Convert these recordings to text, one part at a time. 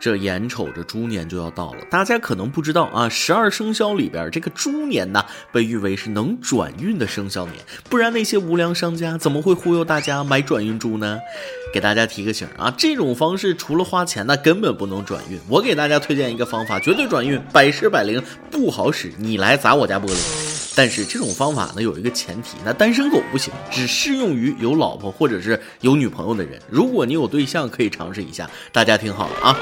这眼瞅着猪年就要到了，大家可能不知道啊，十二生肖里边这个猪年呢，被誉为是能转运的生肖年，不然那些无良商家怎么会忽悠大家买转运猪呢？给大家提个醒啊，这种方式除了花钱，那根本不能转运。我给大家推荐一个方法，绝对转运，百试百灵，不好使，你来砸我家玻璃。但是这种方法呢，有一个前提，那单身狗不行，只适用于有老婆或者是有女朋友的人。如果你有对象，可以尝试一下。大家听好了啊。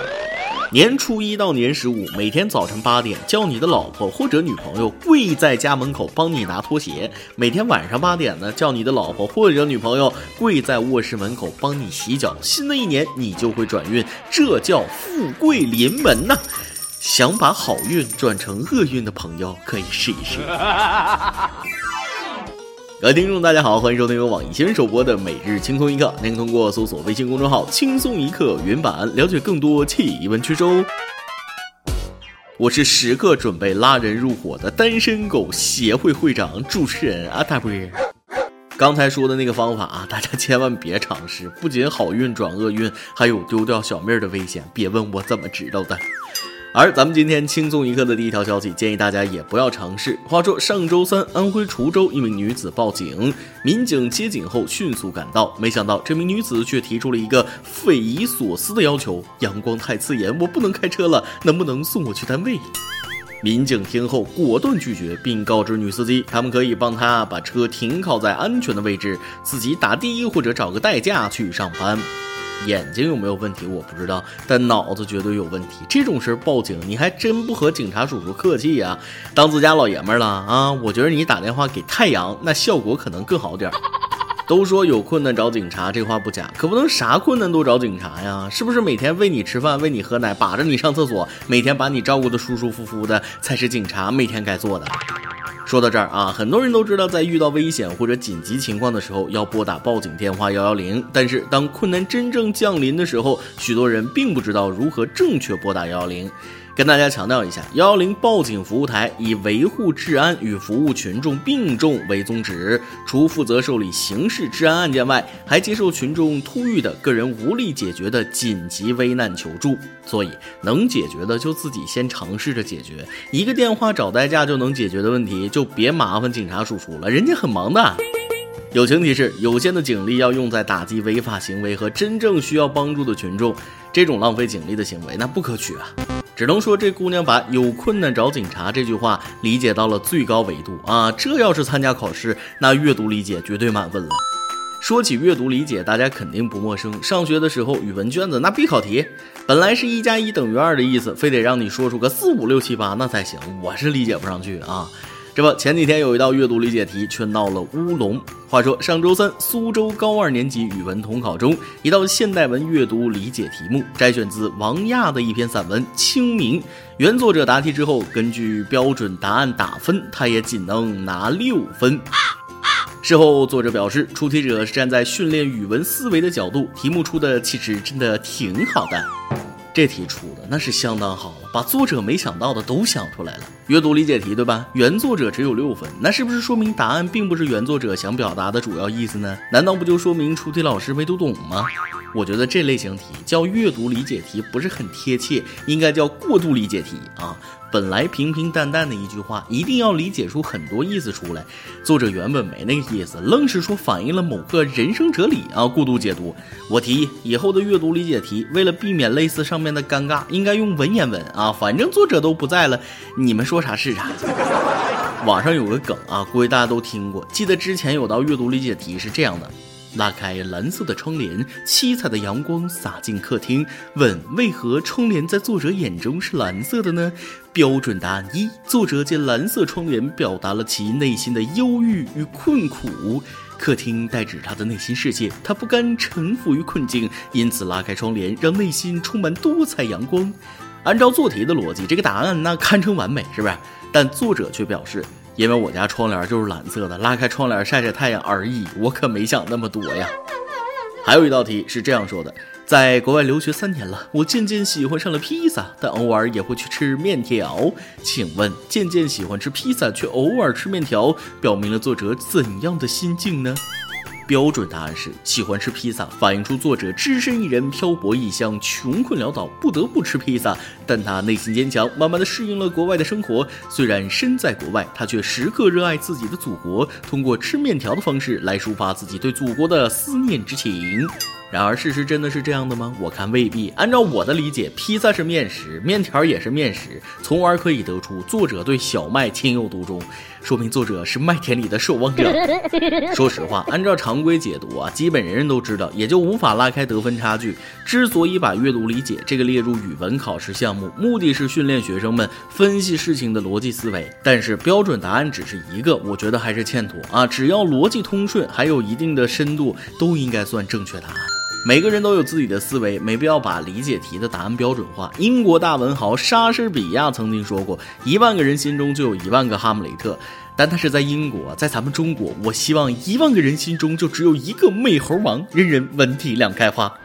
年初一到年十五，每天早晨八点叫你的老婆或者女朋友跪在家门口帮你拿拖鞋；每天晚上八点呢，叫你的老婆或者女朋友跪在卧室门口帮你洗脚。新的一年你就会转运，这叫富贵临门呐！想把好运转成厄运的朋友，可以试一试。各位听众，大家好，欢迎收听由网易新闻首播的《每日轻松一刻》。您通过搜索微信公众号“轻松一刻”原版了解更多气温趋势哦。我是时刻准备拉人入伙的单身狗协会会长主持人阿大波。刚才说的那个方法啊，大家千万别尝试，不仅好运转厄运，还有丢掉小命的危险。别问我怎么知道的。而咱们今天轻松一刻的第一条消息，建议大家也不要尝试。话说上周三，安徽滁州一名女子报警，民警接警后迅速赶到，没想到这名女子却提出了一个匪夷所思的要求：阳光太刺眼，我不能开车了，能不能送我去单位？民警听后果断拒绝，并告知女司机，他们可以帮她把车停靠在安全的位置，自己打的或者找个代驾去上班。眼睛有没有问题我不知道，但脑子绝对有问题。这种事报警，你还真不和警察叔叔客气呀？当自家老爷们儿了啊？我觉得你打电话给太阳，那效果可能更好点儿。都说有困难找警察，这话不假，可不能啥困难都找警察呀？是不是每天喂你吃饭、喂你喝奶、把着你上厕所，每天把你照顾的舒舒服服的，才是警察每天该做的？说到这儿啊，很多人都知道，在遇到危险或者紧急情况的时候，要拨打报警电话幺幺零。但是当困难真正降临的时候，许多人并不知道如何正确拨打幺幺零。跟大家强调一下，幺幺零报警服务台以维护治安与服务群众并重为宗旨，除负责受理刑事治安案件外，还接受群众突遇的个人无力解决的紧急危难求助。所以，能解决的就自己先尝试着解决。一个电话找代驾就能解决的问题，就别麻烦警察叔叔了，人家很忙的。友情提示：有限的警力要用在打击违法行为和真正需要帮助的群众，这种浪费警力的行为那不可取啊。只能说这姑娘把“有困难找警察”这句话理解到了最高维度啊！这要是参加考试，那阅读理解绝对满分了。说起阅读理解，大家肯定不陌生。上学的时候，语文卷子那必考题，本来是一加一等于二的意思，非得让你说出个四五六七八那才行，我是理解不上去啊。这不，前几天有一道阅读理解题却闹了乌龙。话说上周三，苏州高二年级语文统考中，一道现代文阅读理解题目摘选自王亚的一篇散文《清明》，原作者答题之后根据标准答案打分，他也仅能拿六分。事后作者表示，出题者是站在训练语文思维的角度，题目出的其实真的挺好的。这题出的那是相当好了，把作者没想到的都想出来了。阅读理解题对吧？原作者只有六分，那是不是说明答案并不是原作者想表达的主要意思呢？难道不就说明出题老师没读懂吗？我觉得这类型题叫阅读理解题不是很贴切，应该叫过度理解题啊。本来平平淡淡的一句话，一定要理解出很多意思出来。作者原本没那个意思，愣是说反映了某个人生哲理啊，过度解读。我提议以后的阅读理解题，为了避免类似上面的尴尬，应该用文言文啊，反正作者都不在了，你们说啥是啥。网上有个梗啊，估计大家都听过，记得之前有道阅读理解题是这样的。拉开蓝色的窗帘，七彩的阳光洒进客厅。问：为何窗帘在作者眼中是蓝色的呢？标准答案一：作者借蓝色窗帘表达了其内心的忧郁与困苦。客厅代指他的内心世界，他不甘臣服于困境，因此拉开窗帘，让内心充满多彩阳光。按照做题的逻辑，这个答案那堪称完美，是不是？但作者却表示。因为我家窗帘就是蓝色的，拉开窗帘晒晒太阳而已，我可没想那么多呀。还有一道题是这样说的：在国外留学三年了，我渐渐喜欢上了披萨，但偶尔也会去吃面条。请问，渐渐喜欢吃披萨却偶尔吃面条，表明了作者怎样的心境呢？标准答案是喜欢吃披萨，反映出作者只身一人漂泊异乡，穷困潦倒，不得不吃披萨。但他内心坚强，慢慢的适应了国外的生活。虽然身在国外，他却时刻热爱自己的祖国，通过吃面条的方式来抒发自己对祖国的思念之情。然而，事实真的是这样的吗？我看未必。按照我的理解，披萨是面食，面条也是面食，从而可以得出作者对小麦情有独钟，说明作者是麦田里的守望者。说实话，按照常规解读啊，基本人人都知道，也就无法拉开得分差距。之所以把阅读理解这个列入语文考试项目，目的是训练学生们分析事情的逻辑思维。但是标准答案只是一个，我觉得还是欠妥啊！只要逻辑通顺，还有一定的深度，都应该算正确答案。每个人都有自己的思维，没必要把理解题的答案标准化。英国大文豪莎士比亚曾经说过：“一万个人心中就有一万个哈姆雷特。”但他是在英国，在咱们中国，我希望一万个人心中就只有一个美猴王，人人文体两开花。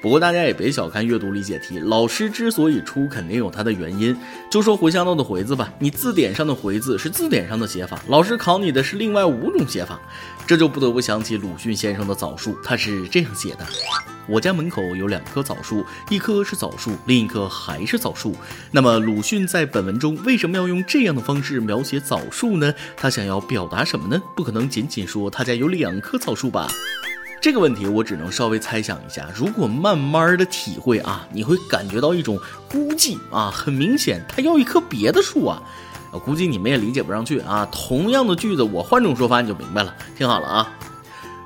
不过大家也别小看阅读理解题，老师之所以出，肯定有他的原因。就说茴香豆的茴字吧，你字典上的茴字是字典上的写法，老师考你的是另外五种写法，这就不得不想起鲁迅先生的枣树，他是这样写的：我家门口有两棵枣树，一棵是枣树，另一棵还是枣树。那么鲁迅在本文中为什么要用这样的方式描写枣树呢？他想要表达什么呢？不可能仅仅说他家有两棵枣树吧？这个问题我只能稍微猜想一下，如果慢慢的体会啊，你会感觉到一种孤寂啊，很明显他要一棵别的树啊，我估计你们也理解不上去啊。同样的句子，我换种说法你就明白了。听好了啊，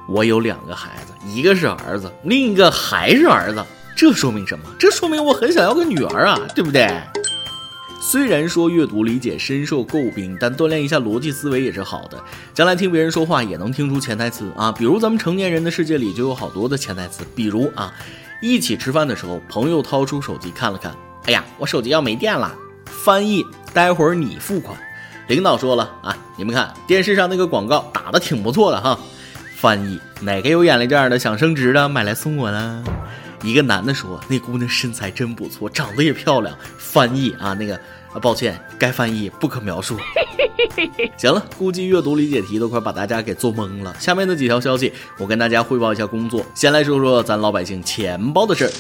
我有两个孩子，一个是儿子，另一个还是儿子，这说明什么？这说明我很想要个女儿啊，对不对？虽然说阅读理解深受诟病，但锻炼一下逻辑思维也是好的。将来听别人说话也能听出潜台词啊。比如咱们成年人的世界里就有好多的潜台词，比如啊，一起吃饭的时候，朋友掏出手机看了看，哎呀，我手机要没电了。翻译，待会儿你付款。领导说了啊，你们看电视上那个广告打的挺不错的哈。翻译，哪个有眼力这样的想升职的买来送我呢？一个男的说：“那姑娘身材真不错，长得也漂亮。”翻译啊，那个啊，抱歉，该翻译不可描述。行了，估计阅读理解题都快把大家给做懵了。下面的几条消息，我跟大家汇报一下工作。先来说说咱老百姓钱包的事儿。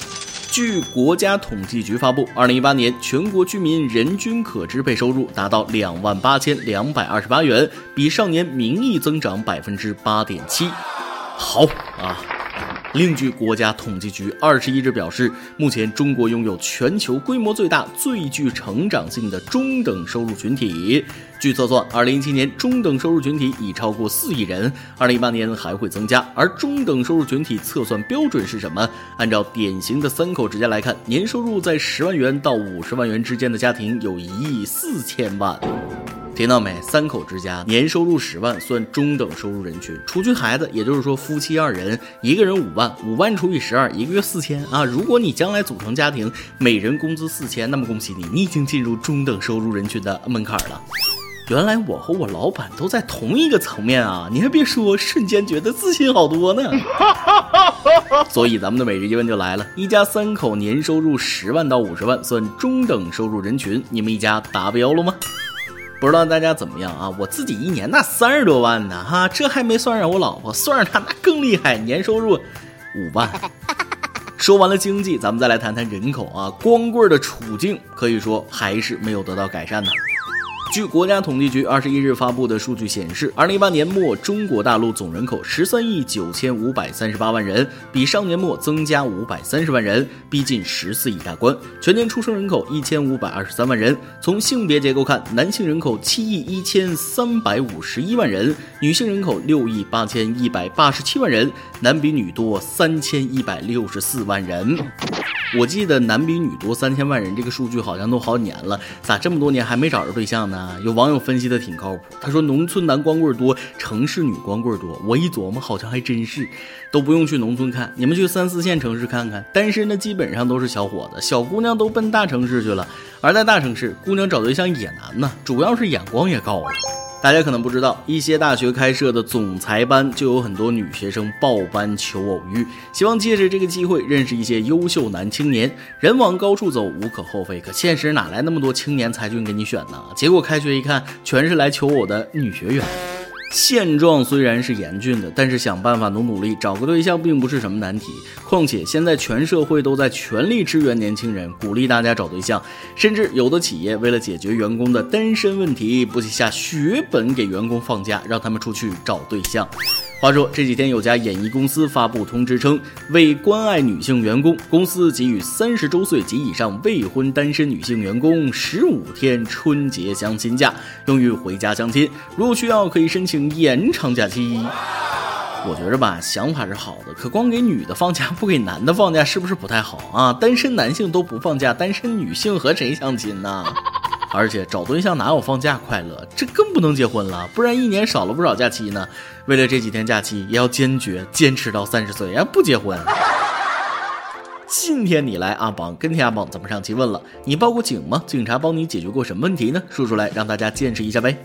据国家统计局发布，二零一八年全国居民人均可支配收入达到两万八千两百二十八元，比上年名义增长百分之八点七。好啊。另据国家统计局二十一日表示，目前中国拥有全球规模最大、最具成长性的中等收入群体。据测算，二零一七年中等收入群体已超过四亿人，二零一八年还会增加。而中等收入群体测算标准是什么？按照典型的三口之家来看，年收入在十万元到五十万元之间的家庭有一亿四千万。听到没？三口之家年收入十万算中等收入人群，除去孩子，也就是说夫妻二人，一个人五万，五万除以十二，一个月四千啊！如果你将来组成家庭，每人工资四千，那么恭喜你，你已经进入中等收入人群的门槛了。原来我和我老板都在同一个层面啊！你还别说，瞬间觉得自信好多呢。所以咱们的每日一问就来了：一家三口年收入十万到五十万算中等收入人群，你们一家达标了吗？不知道大家怎么样啊？我自己一年那三十多万呢，哈，这还没算上我老婆，算上她那更厉害，年收入五万。说完了经济，咱们再来谈谈人口啊。光棍的处境可以说还是没有得到改善呢。据国家统计局二十一日发布的数据显示，二零一八年末中国大陆总人口十三亿九千五百三十八万人，比上年末增加五百三十万人，逼近十四亿大关。全年出生人口一千五百二十三万人。从性别结构看，男性人口七亿一千三百五十一万人，女性人口六亿八千一百八十七万人，男比女多三千一百六十四万人。我记得男比女多三千万人这个数据好像都好几年了，咋这么多年还没找着对象呢？有网友分析的挺靠谱，他说农村男光棍多，城市女光棍多。我一琢磨，好像还真是，都不用去农村看，你们去三四线城市看看，单身的基本上都是小伙子，小姑娘都奔大城市去了。而在大城市，姑娘找对象也难呢，主要是眼光也高了。大家可能不知道，一些大学开设的总裁班就有很多女学生报班求偶遇，希望借着这个机会认识一些优秀男青年。人往高处走无可厚非，可现实哪来那么多青年才俊给你选呢？结果开学一看，全是来求偶的女学员。现状虽然是严峻的，但是想办法努努力找个对象并不是什么难题。况且现在全社会都在全力支援年轻人，鼓励大家找对象，甚至有的企业为了解决员工的单身问题，不惜下血本给员工放假，让他们出去找对象。话说这几天有家演艺公司发布通知称，为关爱女性员工，公司给予三十周岁及以上未婚单身女性员工十五天春节相亲假，用于回家相亲。如果需要可以申请延长假期。我觉着吧，想法是好的，可光给女的放假不给男的放假，是不是不太好啊？单身男性都不放假，单身女性和谁相亲呢？而且找对象哪有放假快乐？这更不能结婚了，不然一年少了不少假期呢。为了这几天假期，也要坚决坚持到三十岁呀，不结婚。今天你来阿榜跟帖阿榜怎么上期问了，你报过警吗？警察帮你解决过什么问题呢？说出来让大家见识一下呗。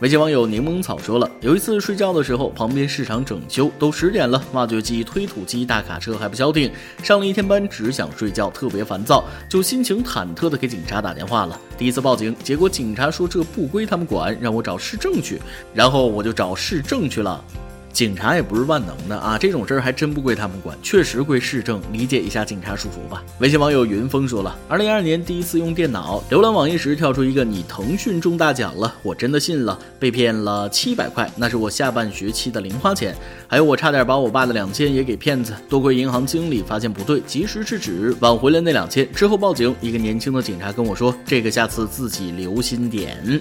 微信网友柠檬草说了，有一次睡觉的时候，旁边市场整修，都十点了，挖掘机、推土机、大卡车还不消停，上了一天班，只想睡觉，特别烦躁，就心情忐忑的给警察打电话了。第一次报警，结果警察说这不归他们管，让我找市政去，然后我就找市政去了。警察也不是万能的啊，这种事儿还真不归他们管，确实归市政。理解一下警察叔叔吧。微信网友云峰说了，二零二二年第一次用电脑浏览网页时，跳出一个你腾讯中大奖了，我真的信了，被骗了七百块，那是我下半学期的零花钱。还有我差点把我爸的两千也给骗子，多亏银行经理发现不对，及时制止，挽回了那两千。之后报警，一个年轻的警察跟我说，这个下次自己留心点。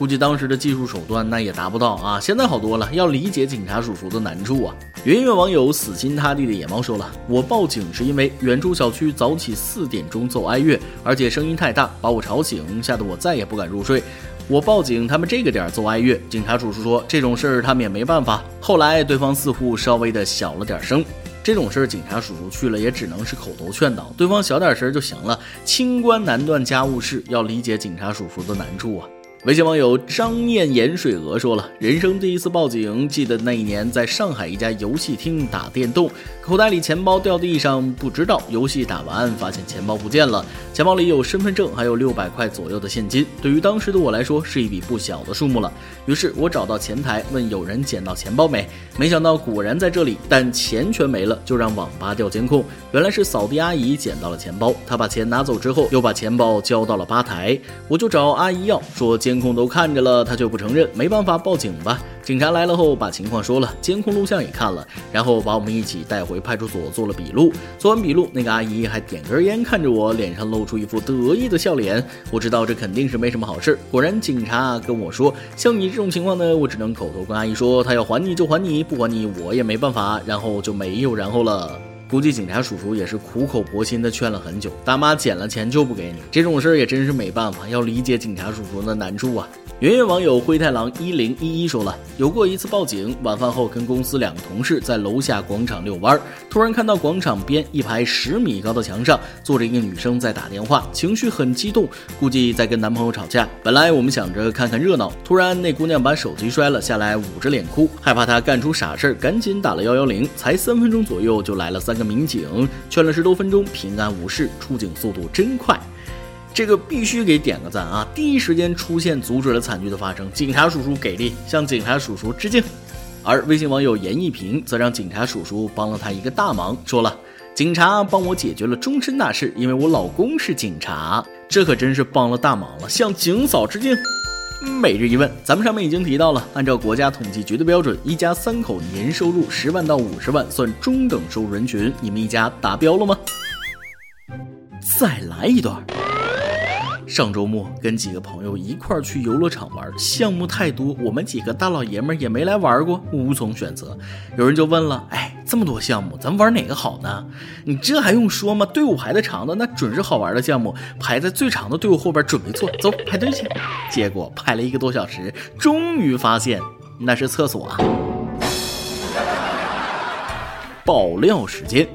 估计当时的技术手段那也达不到啊，现在好多了。要理解警察叔叔的难处啊。圆圆网友死心塌地的野猫说了，我报警是因为远处小区早起四点钟奏哀乐，而且声音太大，把我吵醒，吓得我再也不敢入睡。我报警，他们这个点奏哀乐，警察叔叔说这种事儿他们也没办法。后来对方似乎稍微的小了点声，这种事儿警察叔叔去了也只能是口头劝导，对方小点声就行了。清官难断家务事，要理解警察叔叔的难处啊。微信网友张念盐水鹅说了，人生第一次报警，记得那一年在上海一家游戏厅打电动，口袋里钱包掉地上，不知道游戏打完发现钱包不见了，钱包里有身份证，还有六百块左右的现金，对于当时的我来说是一笔不小的数目了。于是我找到前台问有人捡到钱包没，没想到果然在这里，但钱全没了，就让网吧调监控，原来是扫地阿姨捡到了钱包，她把钱拿走之后又把钱包交到了吧台，我就找阿姨要说监控都看着了，他却不承认，没办法报警吧。警察来了后把情况说了，监控录像也看了，然后把我们一起带回派出所做了笔录。做完笔录，那个阿姨还点根烟看着我，脸上露出一副得意的笑脸。我知道这肯定是没什么好事。果然，警察跟我说，像你这种情况呢，我只能口头跟阿姨说，他要还你就还你，不还你我也没办法。然后就没有然后了。估计警察叔叔也是苦口婆心的劝了很久，大妈捡了钱就不给你，这种事儿也真是没办法，要理解警察叔叔的难处啊。圆圆网友灰太狼一零一一说了，有过一次报警，晚饭后跟公司两个同事在楼下广场遛弯，突然看到广场边一排十米高的墙上坐着一个女生在打电话，情绪很激动，估计在跟男朋友吵架。本来我们想着看看热闹，突然那姑娘把手机摔了下来，捂着脸哭，害怕她干出傻事儿，赶紧打了幺幺零。才三分钟左右就来了三个民警，劝了十多分钟，平安无事，出警速度真快。这个必须给点个赞啊！第一时间出现，阻止了惨剧的发生，警察叔叔给力，向警察叔叔致敬。而微信网友严一平则让警察叔叔帮了他一个大忙，说了：“警察帮我解决了终身大事，因为我老公是警察，这可真是帮了大忙了，向警嫂致敬。”每日一问，咱们上面已经提到了，按照国家统计局的标准，一家三口年收入十万到五十万算中等收入人群，你们一家达标了吗？再来一段。上周末跟几个朋友一块儿去游乐场玩，项目太多，我们几个大老爷们儿也没来玩过，无从选择。有人就问了：“哎，这么多项目，咱玩哪个好呢？”你这还用说吗？队伍排的长的，那准是好玩的项目，排在最长的队伍后边准没错。走，排队去。结果排了一个多小时，终于发现那是厕所啊。爆料时间。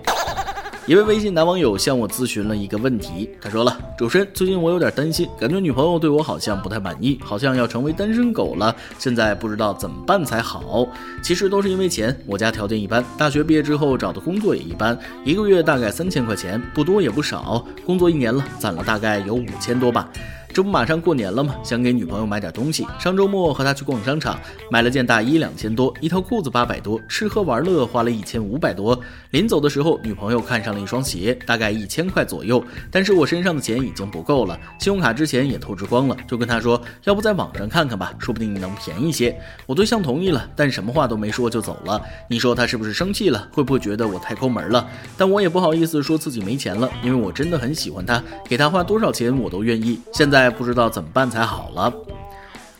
一位微信男网友向我咨询了一个问题，他说了：“主持人，最近我有点担心，感觉女朋友对我好像不太满意，好像要成为单身狗了，现在不知道怎么办才好。其实都是因为钱，我家条件一般，大学毕业之后找的工作也一般，一个月大概三千块钱，不多也不少，工作一年了，攒了大概有五千多吧。”这不马上过年了吗？想给女朋友买点东西。上周末和她去逛商场，买了件大衣两千多，一条裤子八百多，吃喝玩乐花了一千五百多。临走的时候，女朋友看上了一双鞋，大概一千块左右。但是我身上的钱已经不够了，信用卡之前也透支光了，就跟她说，要不在网上看看吧，说不定能便宜些。我对象同意了，但什么话都没说就走了。你说她是不是生气了？会不会觉得我太抠门了？但我也不好意思说自己没钱了，因为我真的很喜欢她，给她花多少钱我都愿意。现在还不知道怎么办才好了。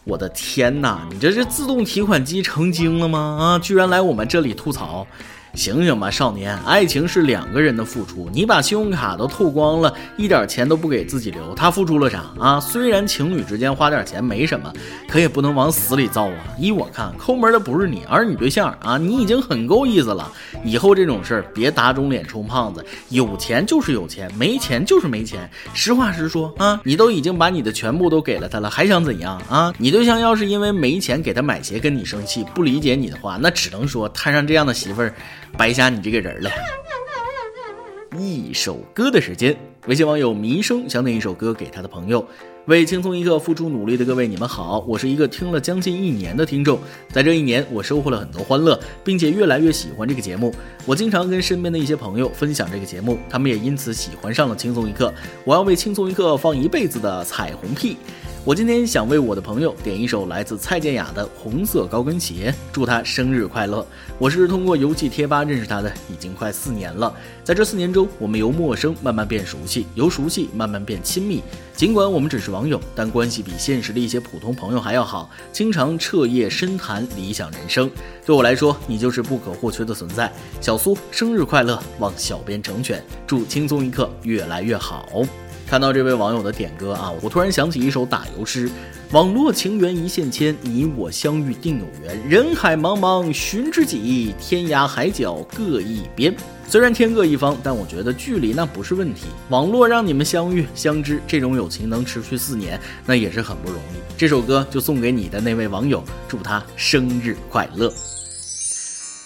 我的天哪，你这是自动提款机成精了吗？啊，居然来我们这里吐槽。醒醒吧，少年！爱情是两个人的付出，你把信用卡都透光了，一点钱都不给自己留，他付出了啥啊？虽然情侣之间花点钱没什么，可也不能往死里造啊！依我看，抠门的不是你，而是你对象啊！你已经很够意思了，以后这种事儿别打肿脸充胖子，有钱就是有钱，没钱就是没钱，实话实说啊！你都已经把你的全部都给了他了，还想怎样啊？你对象要是因为没钱给他买鞋跟你生气，不理解你的话，那只能说摊上这样的媳妇儿。白瞎你这个人了。一首歌的时间，微信网友迷生想点一首歌给他的朋友。为轻松一刻付出努力的各位，你们好，我是一个听了将近一年的听众，在这一年，我收获了很多欢乐，并且越来越喜欢这个节目。我经常跟身边的一些朋友分享这个节目，他们也因此喜欢上了轻松一刻。我要为轻松一刻放一辈子的彩虹屁。我今天想为我的朋友点一首来自蔡健雅的《红色高跟鞋》，祝他生日快乐。我是通过游戏贴吧认识他的，已经快四年了。在这四年中，我们由陌生慢慢变熟悉，由熟悉慢慢变亲密。尽管我们只是网友，但关系比现实的一些普通朋友还要好，经常彻夜深谈理想人生。对我来说，你就是不可或缺的存在。小苏，生日快乐！望小编成全，祝轻松一刻越来越好。看到这位网友的点歌啊，我突然想起一首打油诗：网络情缘一线牵，你我相遇定有缘。人海茫茫寻知己，天涯海角各一边。虽然天各一方，但我觉得距离那不是问题。网络让你们相遇相知，这种友情能持续四年，那也是很不容易。这首歌就送给你的那位网友，祝他生日快乐。